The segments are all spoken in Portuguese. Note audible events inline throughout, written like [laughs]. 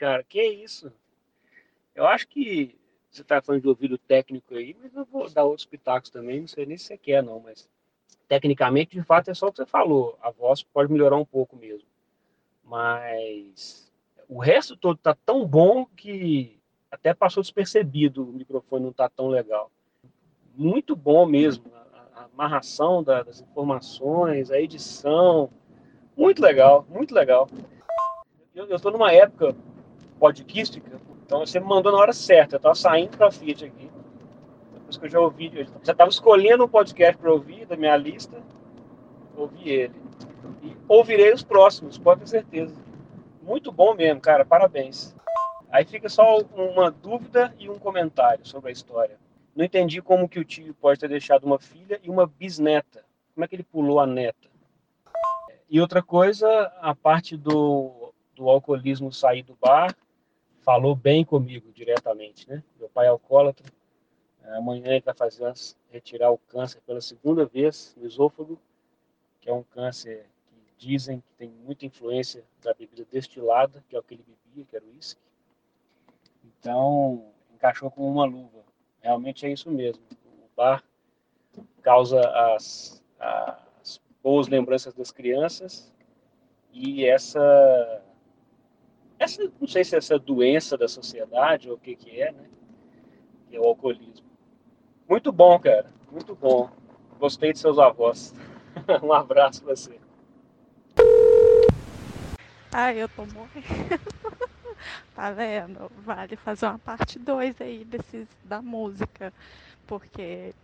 Cara, que isso? Eu acho que você está falando de ouvido técnico aí, mas eu vou dar outros pitacos também, não sei nem se você quer, não, mas tecnicamente, de fato, é só o que você falou. A voz pode melhorar um pouco mesmo. Mas o resto todo tá tão bom que até passou despercebido, o microfone não tá tão legal. Muito bom mesmo, a, amarração da, das informações, a edição, muito legal, muito legal. Eu estou numa época podcastica, então você me mandou na hora certa. Eu estava saindo para a Fiat aqui, depois que eu já ouvi, eu já estava escolhendo um podcast para ouvir da minha lista, ouvi ele. E ouvirei os próximos, pode ter certeza. Muito bom mesmo, cara, parabéns. Aí fica só uma dúvida e um comentário sobre a história. Não entendi como que o tio pode ter deixado uma filha e uma bisneta. Como é que ele pulou a neta? E outra coisa, a parte do, do alcoolismo sair do bar, falou bem comigo diretamente, né? Meu pai é alcoólatra. Amanhã ele vai fazer retirar o câncer pela segunda vez no esôfago, que é um câncer que dizem que tem muita influência da bebida destilada, que é o que ele bebia, que era o uísque. Então, encaixou com uma luva. Realmente é isso mesmo. O bar causa as, as boas lembranças das crianças e essa, essa, não sei se é essa doença da sociedade ou o que que é, né? Que é o alcoolismo. Muito bom, cara. Muito bom. Gostei de seus avós. [laughs] um abraço pra você. Ai, eu tô morrendo. [laughs] tá vendo? Vale fazer uma parte 2 aí desses, da música. Porque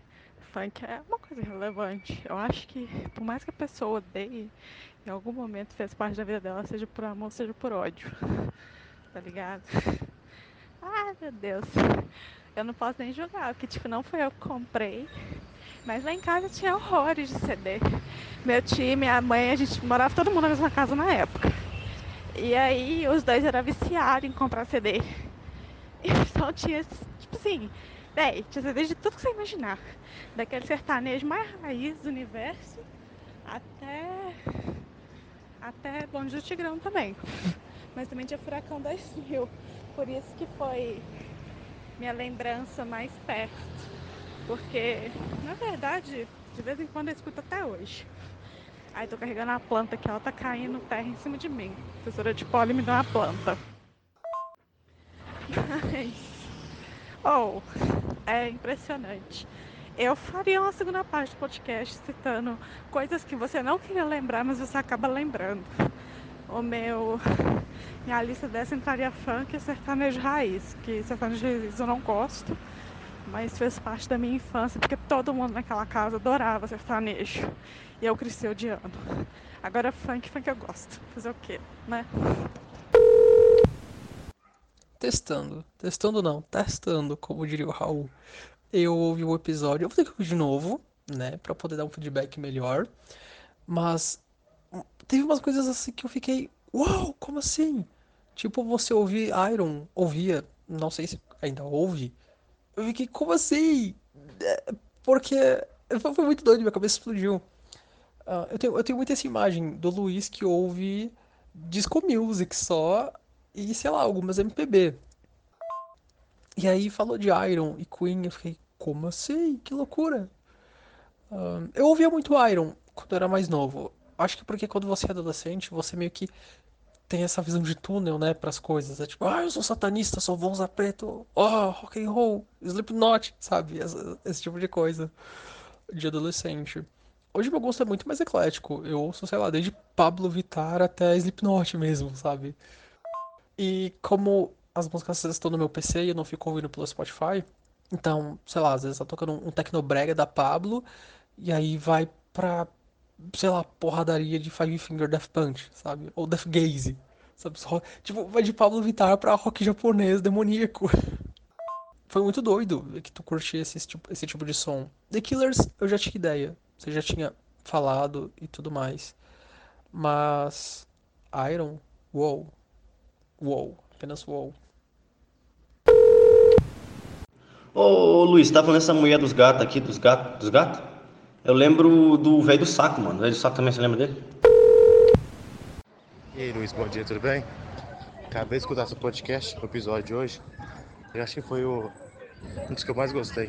funk é uma coisa relevante. Eu acho que, por mais que a pessoa odeie, em algum momento fez parte da vida dela, seja por amor, seja por ódio. [laughs] Tá ligado? [laughs] Ai, meu Deus. Eu não posso nem julgar, porque, tipo, não foi eu que comprei. Mas lá em casa tinha horrores de CD. Meu tio minha mãe, a gente morava todo mundo na mesma casa na época. E aí os dois eram viciados em comprar CD. [laughs] Então tinha, tipo assim, véi, tinha CD de tudo que você imaginar. Daquele sertanejo mais raiz do universo até. Até Bonde do Tigrão também. Mas também tinha Furacão 2000. Por isso que foi minha lembrança mais perto. Porque, na verdade, de vez em quando eu escuto até hoje. Ai, tô carregando a planta aqui, ela tá caindo terra em cima de mim. A professora de poli me deu uma planta. [laughs] Mas. Oh, é impressionante. Eu faria uma segunda parte do podcast citando coisas que você não queria lembrar, mas você acaba lembrando. O meu. Minha lista dessa entraria funk e sertanejo raiz, que sertanejo raiz eu não gosto, mas fez parte da minha infância, porque todo mundo naquela casa adorava sertanejo. E eu cresci odiando. Agora funk, funk eu gosto. Fazer o quê, né? Testando. Testando não, testando, como diria o Raul. Eu ouvi o episódio, eu vou ter que ouvir de novo, né? Pra poder dar um feedback melhor. Mas teve umas coisas assim que eu fiquei. Uau, como assim? Tipo, você ouvir Iron, ouvia, não sei se ainda ouve. Eu fiquei, como assim? É, porque foi muito doido, minha cabeça explodiu. Uh, eu, tenho, eu tenho muita essa imagem do Luiz que ouve disco music só e, sei lá, algumas MPB. E aí falou de Iron e Queen, eu fiquei, como assim? Que loucura! Eu ouvia muito Iron quando eu era mais novo. Acho que porque quando você é adolescente, você meio que tem essa visão de túnel, né, para as coisas. É tipo, ah, eu sou satanista, só vou usar preto, oh, rock and roll, Slipknot, sabe? Esse, esse tipo de coisa de adolescente. Hoje meu gosto é muito mais eclético. Eu ouço, sei lá, desde Pablo Vittar até Slipknot mesmo, sabe? E como as músicas estão no meu PC e eu não fico ouvindo pelo Spotify, então, sei lá, às vezes tá tocando um tecnobrega da Pablo e aí vai pra, sei lá, porradaria de Five Finger Death Punch, sabe? Ou Death Gaze, sabe? Tipo, vai de Pablo Vittar pra rock japonês demoníaco. [laughs] Foi muito doido que tu curtia esse tipo, esse tipo de som. The Killers, eu já tinha ideia você já tinha falado e tudo mais. Mas Iron, wow. Wow, apenas wow. Ô, Luiz, tá falando essa mulher dos gatos aqui, dos gatos, dos gatos? Eu lembro do velho do saco, mano. O velho do saco também, você lembra dele? E aí, Luiz, bom dia, tudo bem? acabei de escutar seu podcast, o episódio de hoje. Eu acho que foi o, um dos que eu mais gostei.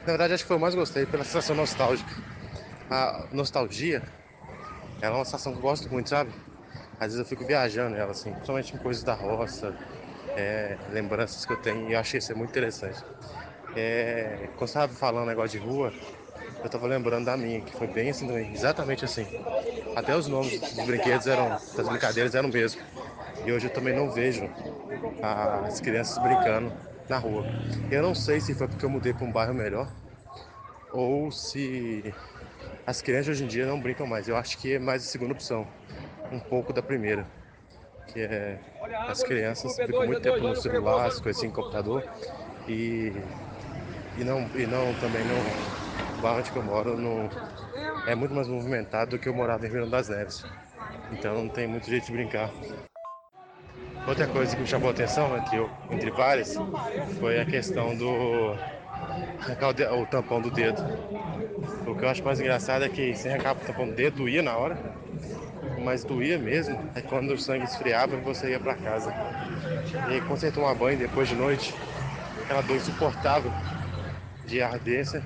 Na verdade, acho que foi o mais gostei pela sensação nostálgica. A nostalgia, ela é uma sensação que eu gosto muito, sabe? Às vezes eu fico viajando ela, assim, principalmente em coisas da roça, é, lembranças que eu tenho, e eu achei isso muito interessante. É, quando você estava falando negócio de rua, eu estava lembrando da minha, que foi bem assim também, exatamente assim. Até os nomes dos brinquedos eram, das brincadeiras eram mesmo. E hoje eu também não vejo as crianças brincando na rua. Eu não sei se foi porque eu mudei para um bairro melhor ou se as crianças hoje em dia não brincam mais. Eu acho que é mais a segunda opção, um pouco da primeira, que é as crianças ficam muito tempo no celular, as coisas assim, no computador e e não e não também não o bairro onde eu moro não é muito mais movimentado do que eu morava em Rio das Neves. Então não tem muito jeito de brincar. Outra coisa que me chamou a atenção entre, entre várias foi a questão do o tampão do dedo. O que eu acho mais engraçado é que sem arrancar o tampão do dedo doía na hora, mas doía mesmo é quando o sangue esfriava e você ia para casa. E quando você toma banho depois de noite, aquela dor insuportável de ardência,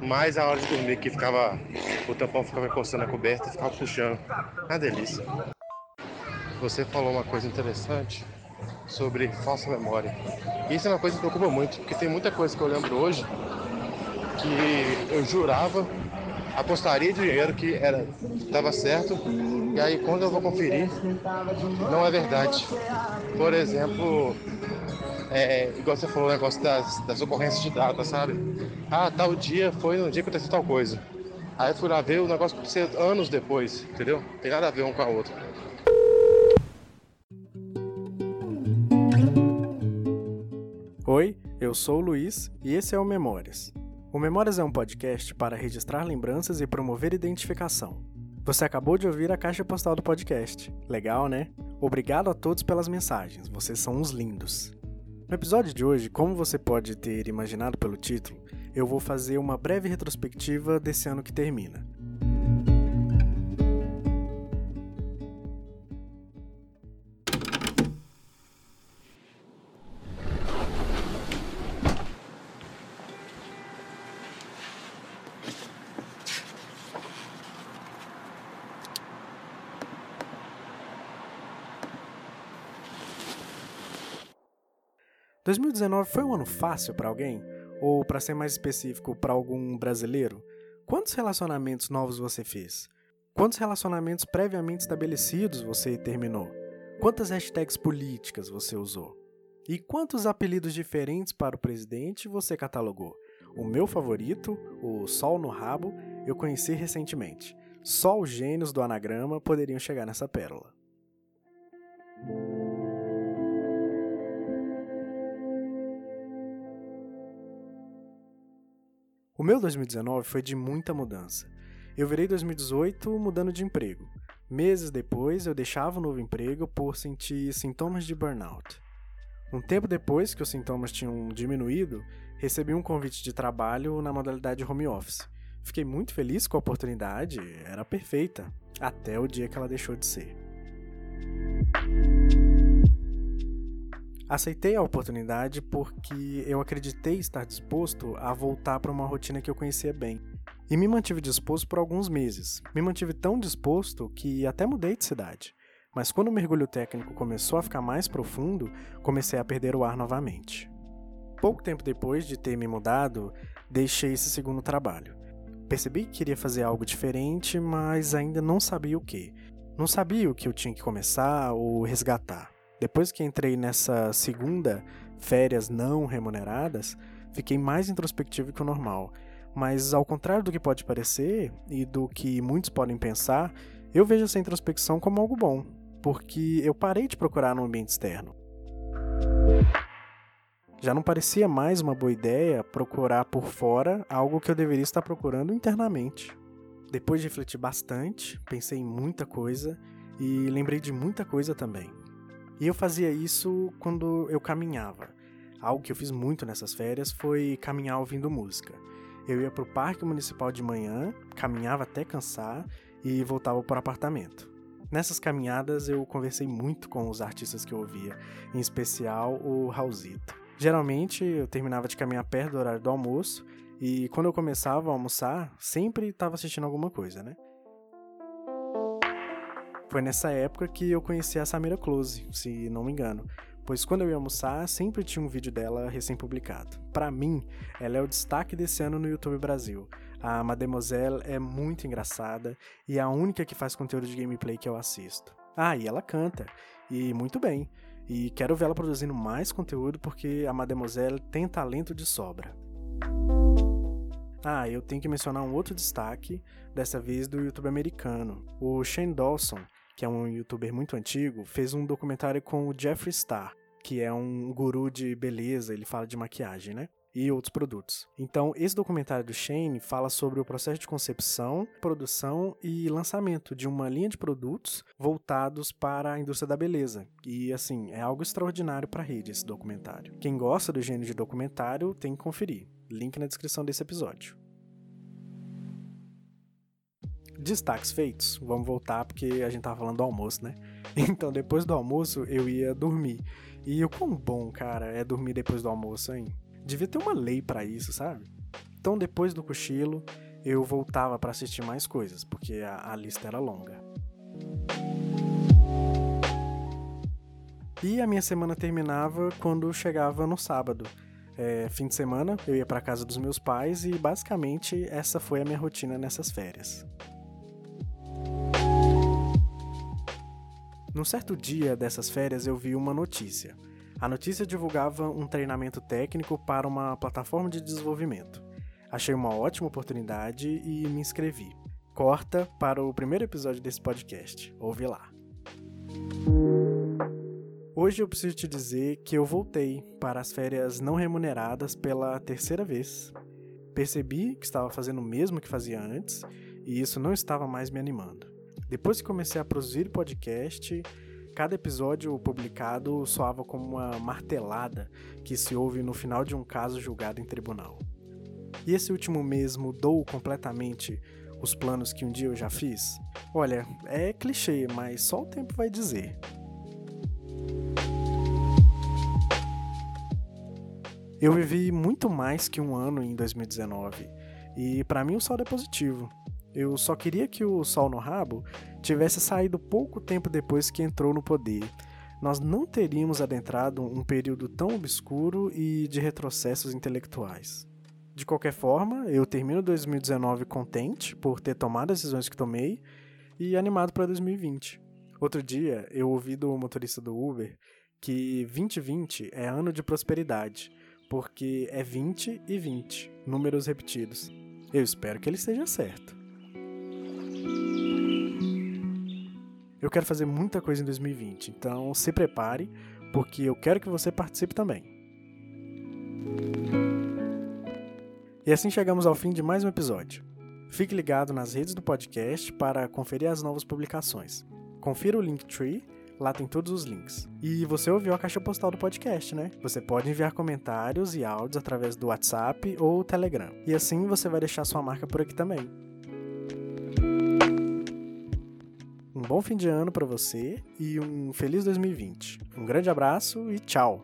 mais a hora de dormir que ficava o tampão ficava encostando na coberta e ficava puxando. Uma delícia. Você falou uma coisa interessante sobre falsa memória. Isso é uma coisa que me preocupa muito, porque tem muita coisa que eu lembro hoje que eu jurava, apostaria dinheiro que era estava certo, e aí quando eu vou conferir, não é verdade. Por exemplo, é, igual você falou o negócio das, das ocorrências de data, sabe? Ah, tal dia foi no dia que aconteceu tal coisa. Aí eu fui lá ver o negócio aconteceu anos depois, entendeu? Tem nada a ver um com a outra. Oi, eu sou o Luiz e esse é o Memórias. O Memórias é um podcast para registrar lembranças e promover identificação. Você acabou de ouvir a caixa postal do podcast. Legal, né? Obrigado a todos pelas mensagens, vocês são uns lindos. No episódio de hoje, como você pode ter imaginado pelo título, eu vou fazer uma breve retrospectiva desse ano que termina. (2019) foi um ano fácil para alguém? Ou, para ser mais específico, para algum brasileiro? Quantos relacionamentos novos você fez? Quantos relacionamentos previamente estabelecidos você terminou? Quantas hashtags políticas você usou? E quantos apelidos diferentes para o presidente você catalogou? O meu favorito, o Sol no Rabo, eu conheci recentemente. Só os gênios do anagrama poderiam chegar nessa pérola. O meu 2019 foi de muita mudança. Eu virei 2018 mudando de emprego. Meses depois, eu deixava o novo emprego por sentir sintomas de burnout. Um tempo depois que os sintomas tinham diminuído, recebi um convite de trabalho na modalidade home office. Fiquei muito feliz com a oportunidade, era perfeita, até o dia que ela deixou de ser. Aceitei a oportunidade porque eu acreditei estar disposto a voltar para uma rotina que eu conhecia bem. E me mantive disposto por alguns meses. Me mantive tão disposto que até mudei de cidade. Mas quando o mergulho técnico começou a ficar mais profundo, comecei a perder o ar novamente. Pouco tempo depois de ter me mudado, deixei esse segundo trabalho. Percebi que queria fazer algo diferente, mas ainda não sabia o que. Não sabia o que eu tinha que começar ou resgatar. Depois que entrei nessa segunda férias não remuneradas, fiquei mais introspectivo que o normal. Mas ao contrário do que pode parecer e do que muitos podem pensar, eu vejo essa introspecção como algo bom, porque eu parei de procurar no ambiente externo. Já não parecia mais uma boa ideia procurar por fora algo que eu deveria estar procurando internamente. Depois de refletir bastante, pensei em muita coisa e lembrei de muita coisa também. E eu fazia isso quando eu caminhava. Algo que eu fiz muito nessas férias foi caminhar ouvindo música. Eu ia para o parque municipal de manhã, caminhava até cansar e voltava para o apartamento. Nessas caminhadas eu conversei muito com os artistas que eu ouvia, em especial o Raulzito. Geralmente eu terminava de caminhar perto do horário do almoço e quando eu começava a almoçar, sempre estava assistindo alguma coisa, né? Foi nessa época que eu conheci a Samira Close, se não me engano, pois quando eu ia almoçar, sempre tinha um vídeo dela recém-publicado. Para mim, ela é o destaque desse ano no YouTube Brasil. A Mademoiselle é muito engraçada e é a única que faz conteúdo de gameplay que eu assisto. Ah, e ela canta, e muito bem. E quero vê-la produzindo mais conteúdo porque a Mademoiselle tem talento de sobra. Ah, eu tenho que mencionar um outro destaque, dessa vez do YouTube americano. O Shane Dawson, que é um youtuber muito antigo, fez um documentário com o Jeffree Star, que é um guru de beleza, ele fala de maquiagem, né? e outros produtos. Então, esse documentário do Shane fala sobre o processo de concepção, produção e lançamento de uma linha de produtos voltados para a indústria da beleza. E assim, é algo extraordinário para a rede esse documentário. Quem gosta do gênero de documentário tem que conferir. Link na descrição desse episódio. Destaques feitos, vamos voltar porque a gente tava falando do almoço, né? [laughs] Então, depois do almoço, eu ia dormir. E o quão bom, cara, é dormir depois do almoço, hein? Devia ter uma lei para isso, sabe? Então, depois do cochilo, eu voltava para assistir mais coisas, porque a, a lista era longa. E a minha semana terminava quando chegava no sábado. É, fim de semana, eu ia para casa dos meus pais e basicamente essa foi a minha rotina nessas férias. Num certo dia dessas férias eu vi uma notícia. A notícia divulgava um treinamento técnico para uma plataforma de desenvolvimento. Achei uma ótima oportunidade e me inscrevi. Corta para o primeiro episódio desse podcast. Ouve lá. Hoje eu preciso te dizer que eu voltei para as férias não remuneradas pela terceira vez. Percebi que estava fazendo o mesmo que fazia antes e isso não estava mais me animando. Depois que comecei a produzir podcast, Cada episódio publicado soava como uma martelada que se ouve no final de um caso julgado em tribunal. E esse último mês mudou completamente os planos que um dia eu já fiz? Olha, é clichê, mas só o tempo vai dizer. Eu vivi muito mais que um ano em 2019 e para mim o saldo é positivo. Eu só queria que o Sol no Rabo tivesse saído pouco tempo depois que entrou no poder. Nós não teríamos adentrado um período tão obscuro e de retrocessos intelectuais. De qualquer forma, eu termino 2019 contente por ter tomado as decisões que tomei e animado para 2020. Outro dia, eu ouvi do motorista do Uber que 2020 é ano de prosperidade, porque é 20 e 20, números repetidos. Eu espero que ele esteja certo. Eu quero fazer muita coisa em 2020, então se prepare, porque eu quero que você participe também. E assim chegamos ao fim de mais um episódio. Fique ligado nas redes do podcast para conferir as novas publicações. Confira o Linktree, lá tem todos os links. E você ouviu a caixa postal do podcast, né? Você pode enviar comentários e áudios através do WhatsApp ou Telegram. E assim você vai deixar sua marca por aqui também. Bom fim de ano para você e um feliz 2020. Um grande abraço e tchau!